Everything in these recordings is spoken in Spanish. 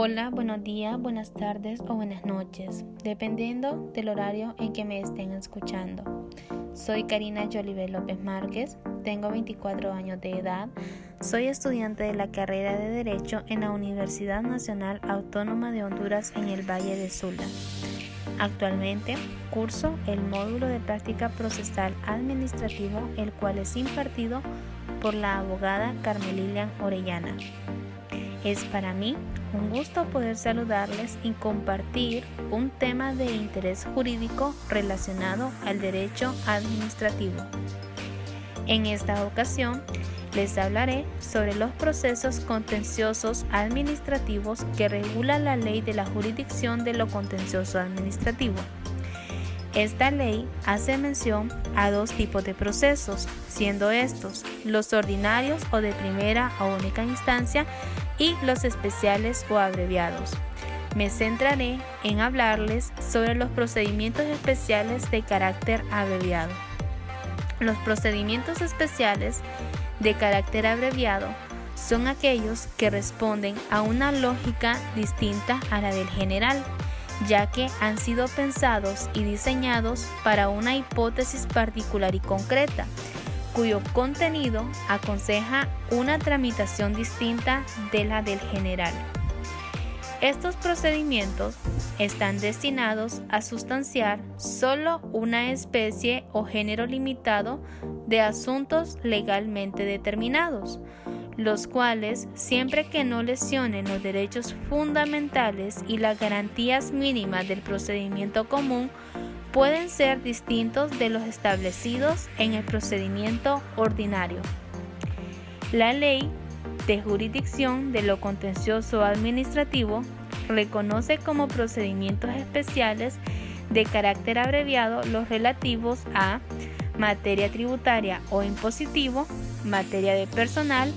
Hola, buenos días, buenas tardes o buenas noches, dependiendo del horario en que me estén escuchando. Soy Karina Jolivet López Márquez, tengo 24 años de edad, soy estudiante de la carrera de Derecho en la Universidad Nacional Autónoma de Honduras en el Valle de Sula. Actualmente curso el módulo de práctica procesal administrativo, el cual es impartido por la abogada Carmelilian Orellana. Es para mí un gusto poder saludarles y compartir un tema de interés jurídico relacionado al derecho administrativo. En esta ocasión les hablaré sobre los procesos contenciosos administrativos que regula la ley de la jurisdicción de lo contencioso administrativo. Esta ley hace mención a dos tipos de procesos, siendo estos los ordinarios o de primera o única instancia y los especiales o abreviados. Me centraré en hablarles sobre los procedimientos especiales de carácter abreviado. Los procedimientos especiales de carácter abreviado son aquellos que responden a una lógica distinta a la del general, ya que han sido pensados y diseñados para una hipótesis particular y concreta cuyo contenido aconseja una tramitación distinta de la del general. Estos procedimientos están destinados a sustanciar solo una especie o género limitado de asuntos legalmente determinados, los cuales, siempre que no lesionen los derechos fundamentales y las garantías mínimas del procedimiento común, pueden ser distintos de los establecidos en el procedimiento ordinario. La ley de jurisdicción de lo contencioso administrativo reconoce como procedimientos especiales de carácter abreviado los relativos a materia tributaria o impositivo, materia de personal,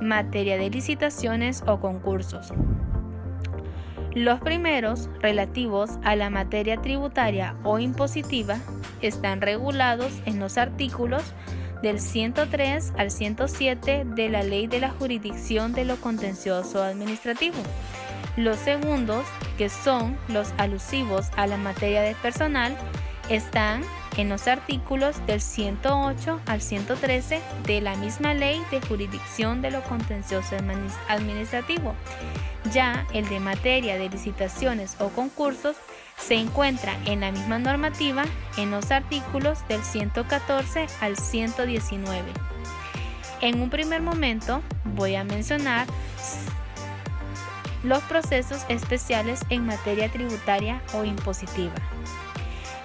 materia de licitaciones o concursos. Los primeros, relativos a la materia tributaria o impositiva, están regulados en los artículos del 103 al 107 de la Ley de la Jurisdicción de lo Contencioso Administrativo. Los segundos, que son los alusivos a la materia de personal, están en los artículos del 108 al 113 de la misma Ley de Jurisdicción de lo Contencioso Administrativo. Ya el de materia de licitaciones o concursos se encuentra en la misma normativa en los artículos del 114 al 119. En un primer momento voy a mencionar los procesos especiales en materia tributaria o impositiva.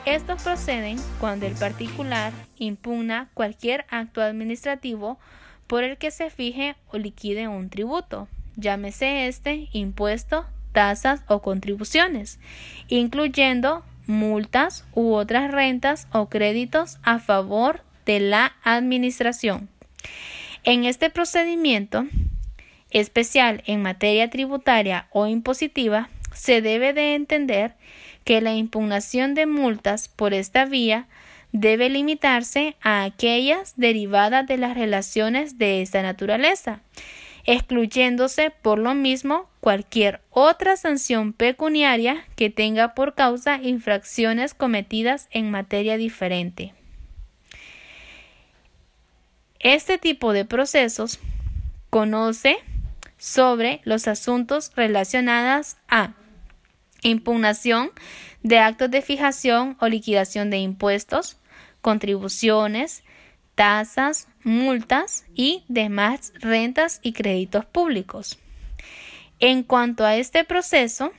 Estos proceden cuando el particular impugna cualquier acto administrativo por el que se fije o liquide un tributo, llámese este impuesto, tasas o contribuciones, incluyendo multas u otras rentas o créditos a favor de la administración. En este procedimiento especial en materia tributaria o impositiva, se debe de entender que la impugnación de multas por esta vía debe limitarse a aquellas derivadas de las relaciones de esta naturaleza, excluyéndose por lo mismo cualquier otra sanción pecuniaria que tenga por causa infracciones cometidas en materia diferente. Este tipo de procesos conoce sobre los asuntos relacionados a impugnación de actos de fijación o liquidación de impuestos, contribuciones, tasas, multas y demás rentas y créditos públicos. En cuanto a este proceso,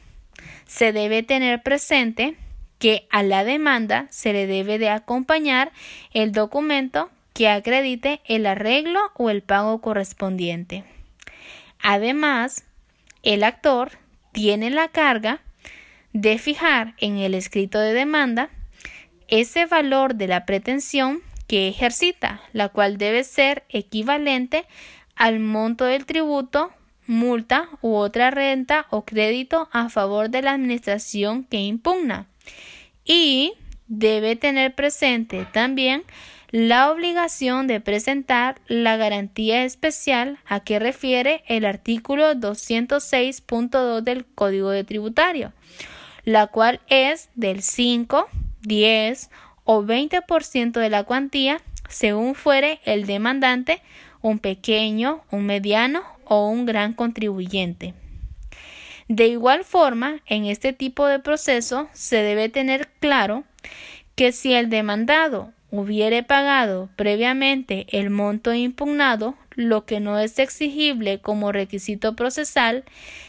se debe tener presente que a la demanda se le debe de acompañar el documento que acredite el arreglo o el pago correspondiente. Además, el actor tiene la carga de fijar en el escrito de demanda ese valor de la pretensión que ejercita, la cual debe ser equivalente al monto del tributo, multa u otra renta o crédito a favor de la administración que impugna. Y debe tener presente también la obligación de presentar la garantía especial a que refiere el artículo 206.2 del Código de Tributario, la cual es del 5, 10 o 20% de la cuantía según fuere el demandante un pequeño, un mediano o un gran contribuyente. De igual forma, en este tipo de proceso se debe tener claro que si el demandado hubiere pagado previamente el monto impugnado, lo que no es exigible como requisito procesal,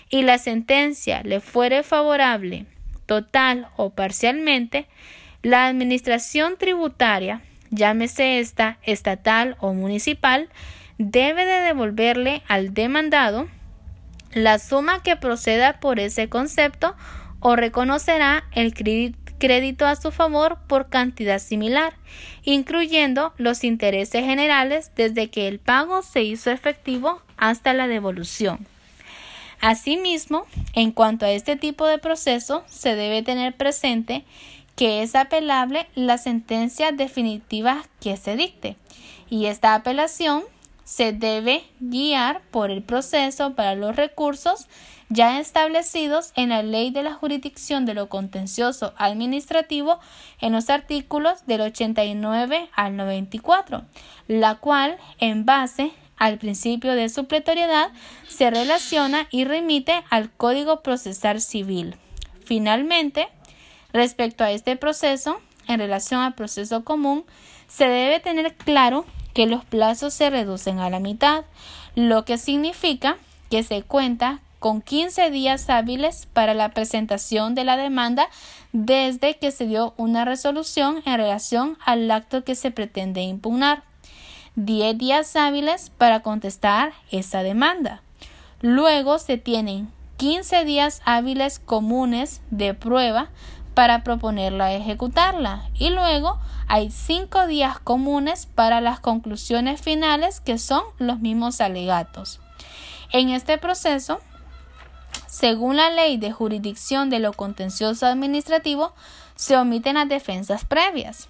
y la sentencia le fuere favorable, total o parcialmente, la Administración tributaria, llámese esta estatal o municipal, debe de devolverle al demandado la suma que proceda por ese concepto o reconocerá el crédito a su favor por cantidad similar, incluyendo los intereses generales desde que el pago se hizo efectivo hasta la devolución. Asimismo, en cuanto a este tipo de proceso, se debe tener presente que es apelable la sentencia definitiva que se dicte, y esta apelación se debe guiar por el proceso para los recursos ya establecidos en la Ley de la Jurisdicción de lo Contencioso Administrativo en los artículos del 89 al 94, la cual, en base al principio de supletoriedad, se relaciona y remite al Código Procesal Civil. Finalmente, respecto a este proceso, en relación al proceso común, se debe tener claro que los plazos se reducen a la mitad, lo que significa que se cuenta con 15 días hábiles para la presentación de la demanda desde que se dio una resolución en relación al acto que se pretende impugnar. 10 días hábiles para contestar esa demanda. Luego se tienen 15 días hábiles comunes de prueba para proponerla ejecutarla y luego hay cinco días comunes para las conclusiones finales que son los mismos alegatos. En este proceso, según la ley de jurisdicción de lo contencioso administrativo, se omiten las defensas previas.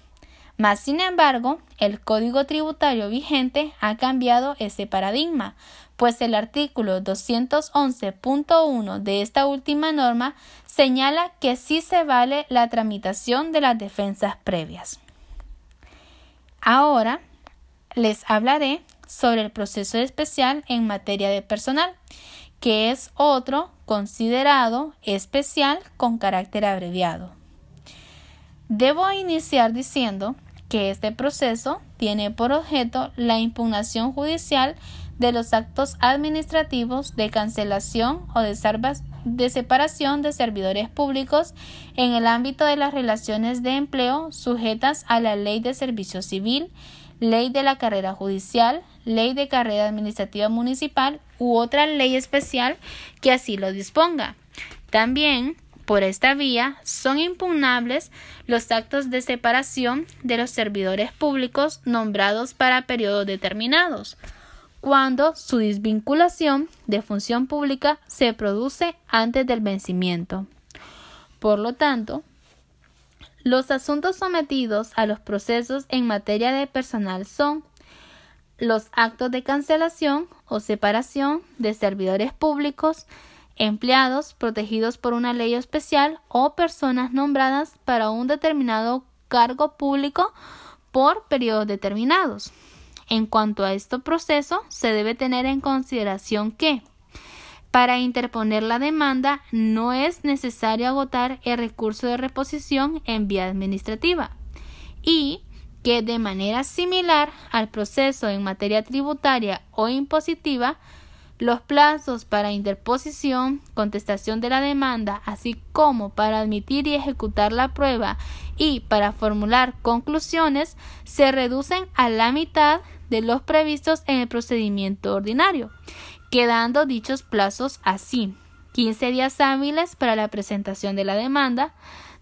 Mas, sin embargo, el Código Tributario vigente ha cambiado ese paradigma, pues el artículo 211.1 de esta última norma señala que sí se vale la tramitación de las defensas previas. Ahora les hablaré sobre el proceso especial en materia de personal, que es otro considerado especial con carácter abreviado. Debo iniciar diciendo que este proceso tiene por objeto la impugnación judicial de los actos administrativos de cancelación o de, separación de servidores públicos en el ámbito de las relaciones de empleo sujetas a la Ley de Servicio Civil, Ley de la Carrera Judicial, Ley de Carrera Administrativa Municipal u otra ley especial que así lo disponga. También por esta vía son impugnables los actos de separación de los servidores públicos nombrados para periodos determinados, cuando su desvinculación de función pública se produce antes del vencimiento. Por lo tanto, los asuntos sometidos a los procesos en materia de personal son los actos de cancelación o separación de servidores públicos, empleados protegidos por una ley especial o personas nombradas para un determinado cargo público por periodos determinados. En cuanto a este proceso, se debe tener en consideración que para interponer la demanda no es necesario agotar el recurso de reposición en vía administrativa y que de manera similar al proceso en materia tributaria o impositiva, los plazos para interposición, contestación de la demanda, así como para admitir y ejecutar la prueba y para formular conclusiones, se reducen a la mitad de los previstos en el procedimiento ordinario, quedando dichos plazos así. 15 días hábiles para la presentación de la demanda,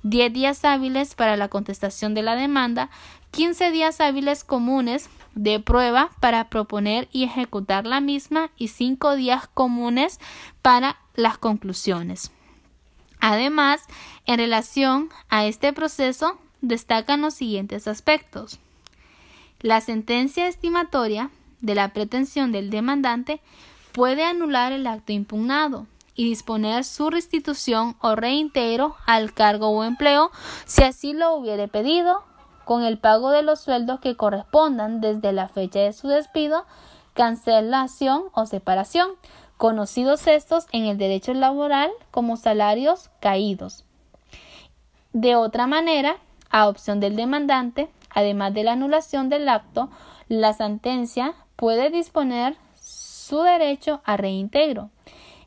10 días hábiles para la contestación de la demanda, 15 días hábiles comunes de prueba para proponer y ejecutar la misma y 5 días comunes para las conclusiones. Además, en relación a este proceso, destacan los siguientes aspectos. La sentencia estimatoria de la pretensión del demandante puede anular el acto impugnado y disponer su restitución o reintegro al cargo o empleo si así lo hubiere pedido, con el pago de los sueldos que correspondan desde la fecha de su despido, cancelación o separación, conocidos estos en el derecho laboral como salarios caídos. De otra manera, a opción del demandante, además de la anulación del acto, la sentencia puede disponer su derecho a reintegro,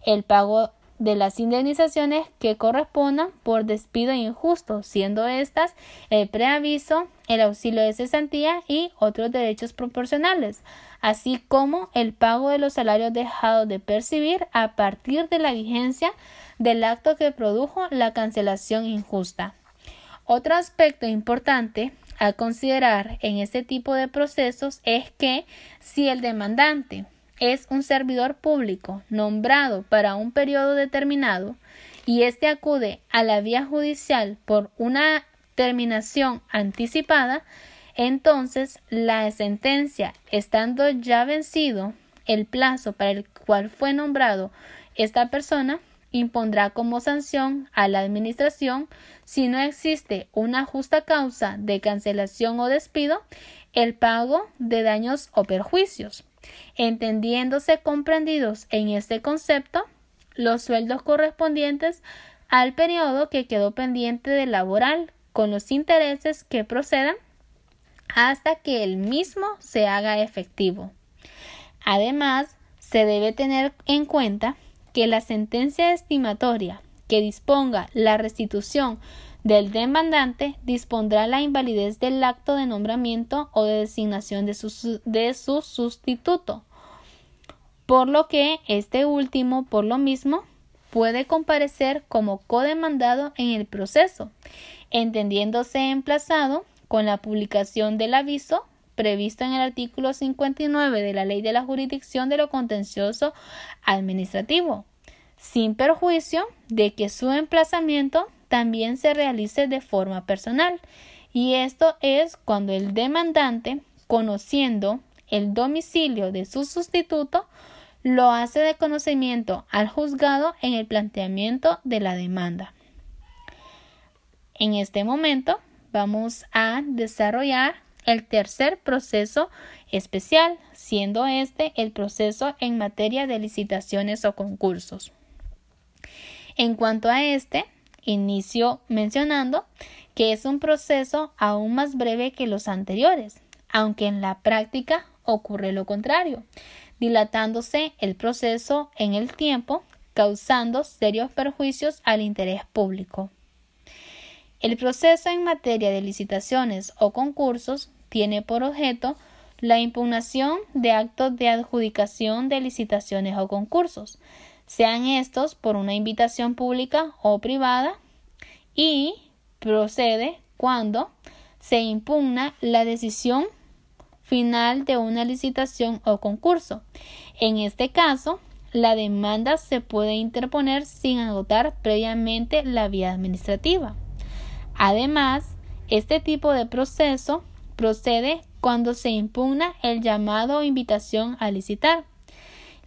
el pago de las indemnizaciones que correspondan por despido injusto, siendo estas el preaviso, el auxilio de cesantía y otros derechos proporcionales, así como el pago de los salarios dejados de percibir a partir de la vigencia del acto que produjo la cancelación injusta. Otro aspecto importante a considerar en este tipo de procesos es que si el demandante es un servidor público nombrado para un periodo determinado y éste acude a la vía judicial por una terminación anticipada, entonces la sentencia, estando ya vencido el plazo para el cual fue nombrado esta persona, impondrá como sanción a la Administración, si no existe una justa causa de cancelación o despido, el pago de daños o perjuicios entendiéndose comprendidos en este concepto los sueldos correspondientes al periodo que quedó pendiente de laboral con los intereses que procedan hasta que el mismo se haga efectivo. Además, se debe tener en cuenta que la sentencia estimatoria que disponga la restitución del demandante dispondrá la invalidez del acto de nombramiento o de designación de su, sustituto, por lo que este último, por lo mismo, puede comparecer como codemandado en el proceso, entendiéndose emplazado con la publicación del aviso previsto en el artículo 59 de la Ley de la Jurisdicción de lo Contencioso Administrativo, sin perjuicio de que su emplazamiento también se realice de forma personal, y esto es cuando el demandante, conociendo el domicilio de su sustituto, lo hace de conocimiento al juzgado en el planteamiento de la demanda. En este momento vamos a desarrollar el tercer proceso especial, siendo este el proceso en materia de licitaciones o concursos. En cuanto a este, inicio mencionando que es un proceso aún más breve que los anteriores, aunque en la práctica ocurre lo contrario, dilatándose el proceso en el tiempo, causando serios perjuicios al interés público. El proceso en materia de licitaciones o concursos tiene por objeto la impugnación de actos de adjudicación de licitaciones o concursos, sean estos por una invitación pública o privada, y procede cuando se impugna la decisión final de una licitación o concurso. En este caso, la demanda se puede interponer sin agotar previamente la vía administrativa. Además, este tipo de proceso procede cuando se impugna el llamado o invitación a licitar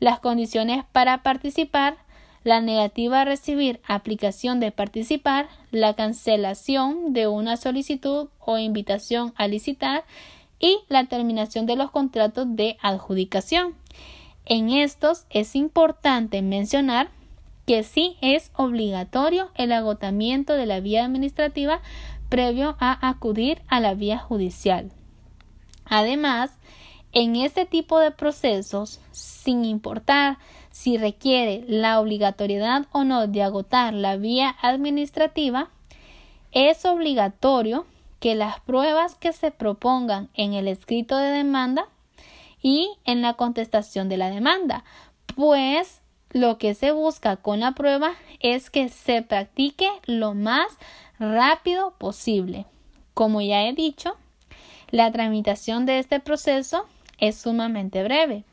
las condiciones para participar, la negativa a recibir aplicación de participar, la cancelación de una solicitud o invitación a licitar y la terminación de los contratos de adjudicación. En estos es importante mencionar que sí es obligatorio el agotamiento de la vía administrativa previo a acudir a la vía judicial. Además, en este tipo de procesos, sin importar si requiere la obligatoriedad o no de agotar la vía administrativa, es obligatorio que las pruebas que se propongan en el escrito de demanda y en la contestación de la demanda, pues lo que se busca con la prueba es que se practique lo más rápido posible. Como ya he dicho, la tramitación de este proceso es sumamente breve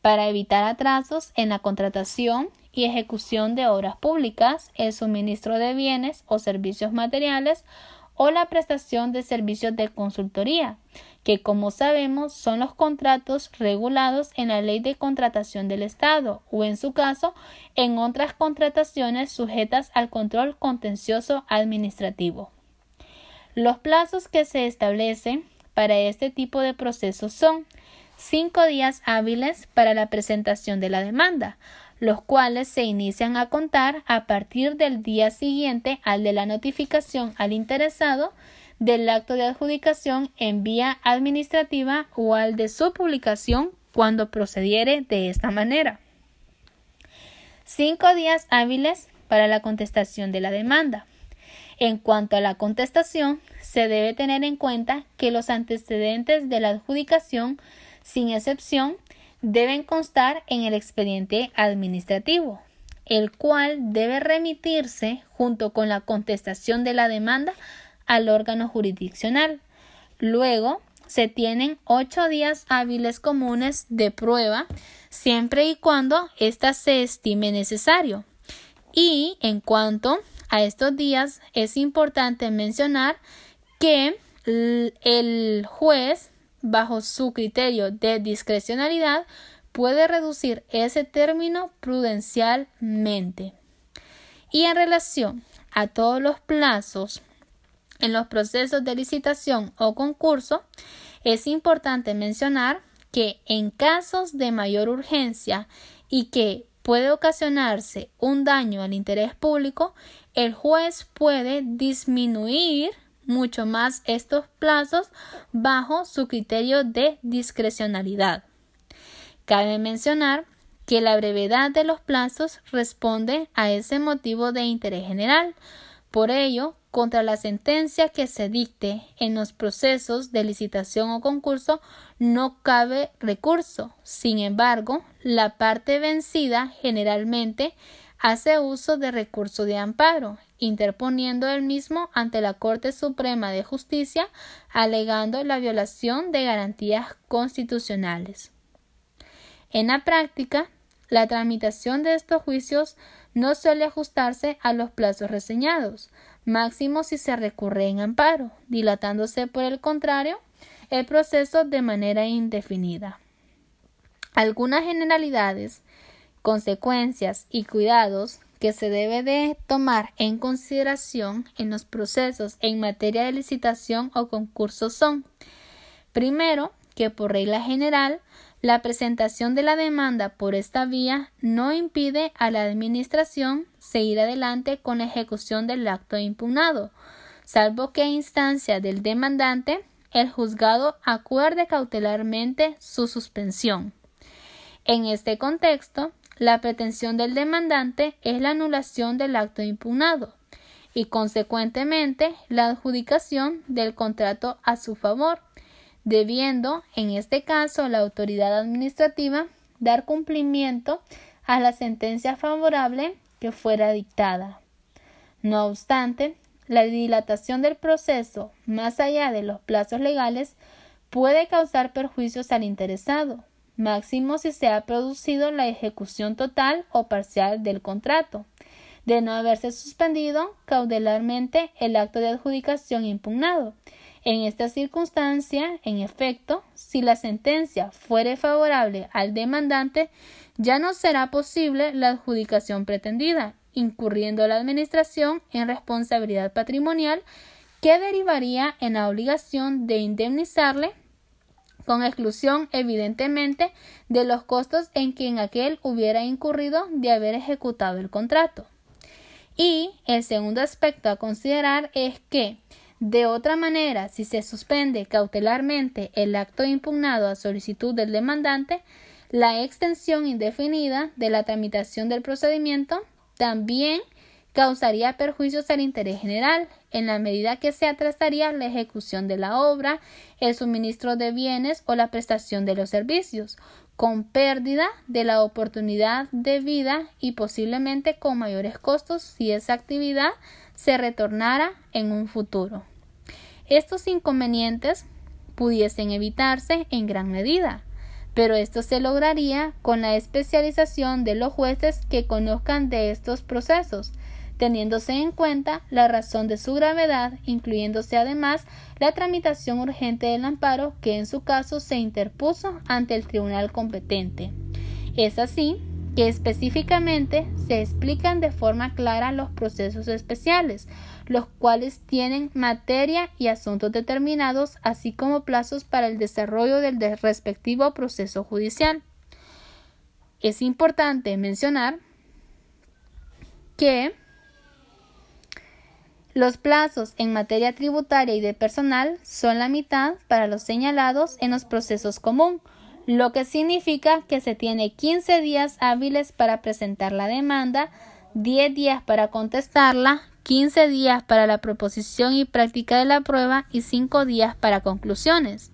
para evitar atrasos en la contratación y ejecución de obras públicas, el suministro de bienes o servicios materiales o la prestación de servicios de consultoría, que como sabemos son los contratos regulados en la ley de contratación del Estado o en su caso en otras contrataciones sujetas al control contencioso administrativo. Los plazos que se establecen para este tipo de procesos son cinco días hábiles para la presentación de la demanda, los cuales se inician a contar a partir del día siguiente al de la notificación al interesado del acto de adjudicación en vía administrativa o al de su publicación cuando procediere de esta manera. Cinco días hábiles para la contestación de la demanda. En cuanto a la contestación, se debe tener en cuenta que los antecedentes de la adjudicación, sin excepción, deben constar en el expediente administrativo, el cual debe remitirse junto con la contestación de la demanda al órgano jurisdiccional. Luego, se tienen ocho días hábiles comunes de prueba siempre y cuando ésta se estime necesario. Y en cuanto a estos días, es importante mencionar que el juez, bajo su criterio de discrecionalidad, puede reducir ese término prudencialmente. Y en relación a todos los plazos en los procesos de licitación o concurso, es importante mencionar que en casos de mayor urgencia y que puede ocasionarse un daño al interés público, el juez puede disminuir mucho más estos plazos bajo su criterio de discrecionalidad. Cabe mencionar que la brevedad de los plazos responde a ese motivo de interés general. Por ello, contra la sentencia que se dicte en los procesos de licitación o concurso no cabe recurso. Sin embargo, la parte vencida generalmente hace uso de recurso de amparo, interponiendo el mismo ante la Corte Suprema de Justicia, alegando la violación de garantías constitucionales. En la práctica, la tramitación de estos juicios no suele ajustarse a los plazos reseñados, máximo si se recurre en amparo, dilatándose por el contrario el proceso de manera indefinida. Algunas generalidades, consecuencias y cuidados que se debe de tomar en consideración en los procesos en materia de licitación o concurso son primero que por regla general la presentación de la demanda por esta vía no impide a la Administración seguir adelante con la ejecución del acto impugnado, salvo que a instancia del demandante el juzgado acuerde cautelarmente su suspensión. En este contexto, la pretensión del demandante es la anulación del acto impugnado y, consecuentemente, la adjudicación del contrato a su favor debiendo, en este caso, la autoridad administrativa dar cumplimiento a la sentencia favorable que fuera dictada. No obstante, la dilatación del proceso más allá de los plazos legales puede causar perjuicios al interesado, máximo si se ha producido la ejecución total o parcial del contrato, de no haberse suspendido cautelarmente el acto de adjudicación impugnado, en esta circunstancia, en efecto, si la sentencia fuere favorable al demandante, ya no será posible la adjudicación pretendida, incurriendo la Administración en responsabilidad patrimonial que derivaría en la obligación de indemnizarle con exclusión evidentemente de los costos en que en aquel hubiera incurrido de haber ejecutado el contrato. Y el segundo aspecto a considerar es que de otra manera, si se suspende cautelarmente el acto impugnado a solicitud del demandante, la extensión indefinida de la tramitación del procedimiento también causaría perjuicios al interés general, en la medida que se atrasaría la ejecución de la obra, el suministro de bienes o la prestación de los servicios, con pérdida de la oportunidad de vida y posiblemente con mayores costos si esa actividad se retornara en un futuro. Estos inconvenientes pudiesen evitarse en gran medida, pero esto se lograría con la especialización de los jueces que conozcan de estos procesos, teniéndose en cuenta la razón de su gravedad, incluyéndose además la tramitación urgente del amparo que en su caso se interpuso ante el tribunal competente. Es así que específicamente se explican de forma clara los procesos especiales, los cuales tienen materia y asuntos determinados, así como plazos para el desarrollo del respectivo proceso judicial. Es importante mencionar que los plazos en materia tributaria y de personal son la mitad para los señalados en los procesos común, lo que significa que se tiene 15 días hábiles para presentar la demanda, 10 días para contestarla, 15 días para la proposición y práctica de la prueba y 5 días para conclusiones.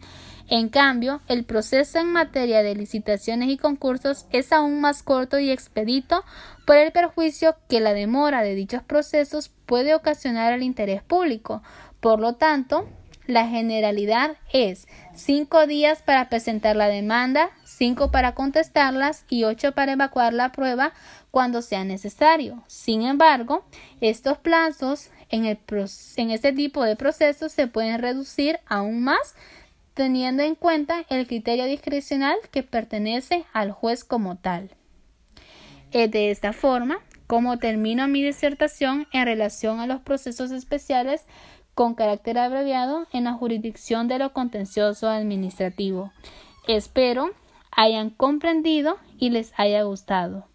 En cambio, el proceso en materia de licitaciones y concursos es aún más corto y expedito por el perjuicio que la demora de dichos procesos puede ocasionar al interés público. Por lo tanto, la generalidad es cinco días para presentar la demanda, cinco para contestarlas y ocho para evacuar la prueba cuando sea necesario. Sin embargo, estos plazos en, este tipo de procesos se pueden reducir aún más teniendo en cuenta el criterio discrecional que pertenece al juez como tal. Es de esta forma como termino mi disertación en relación a los procesos especiales con carácter abreviado en la jurisdicción de lo contencioso administrativo. Espero hayan comprendido y les haya gustado.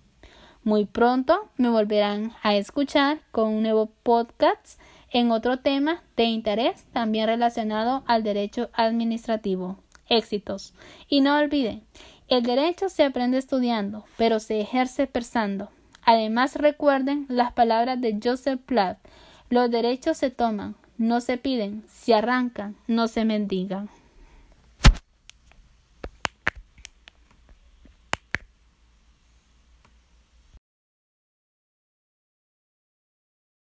Muy pronto me volverán a escuchar con un nuevo podcast en otro tema de interés también relacionado al derecho administrativo. Éxitos. Y no olviden, el derecho se aprende estudiando, pero se ejerce pensando. Además recuerden las palabras de Joseph Platt. Los derechos se toman, no se piden, se arrancan, no se mendigan.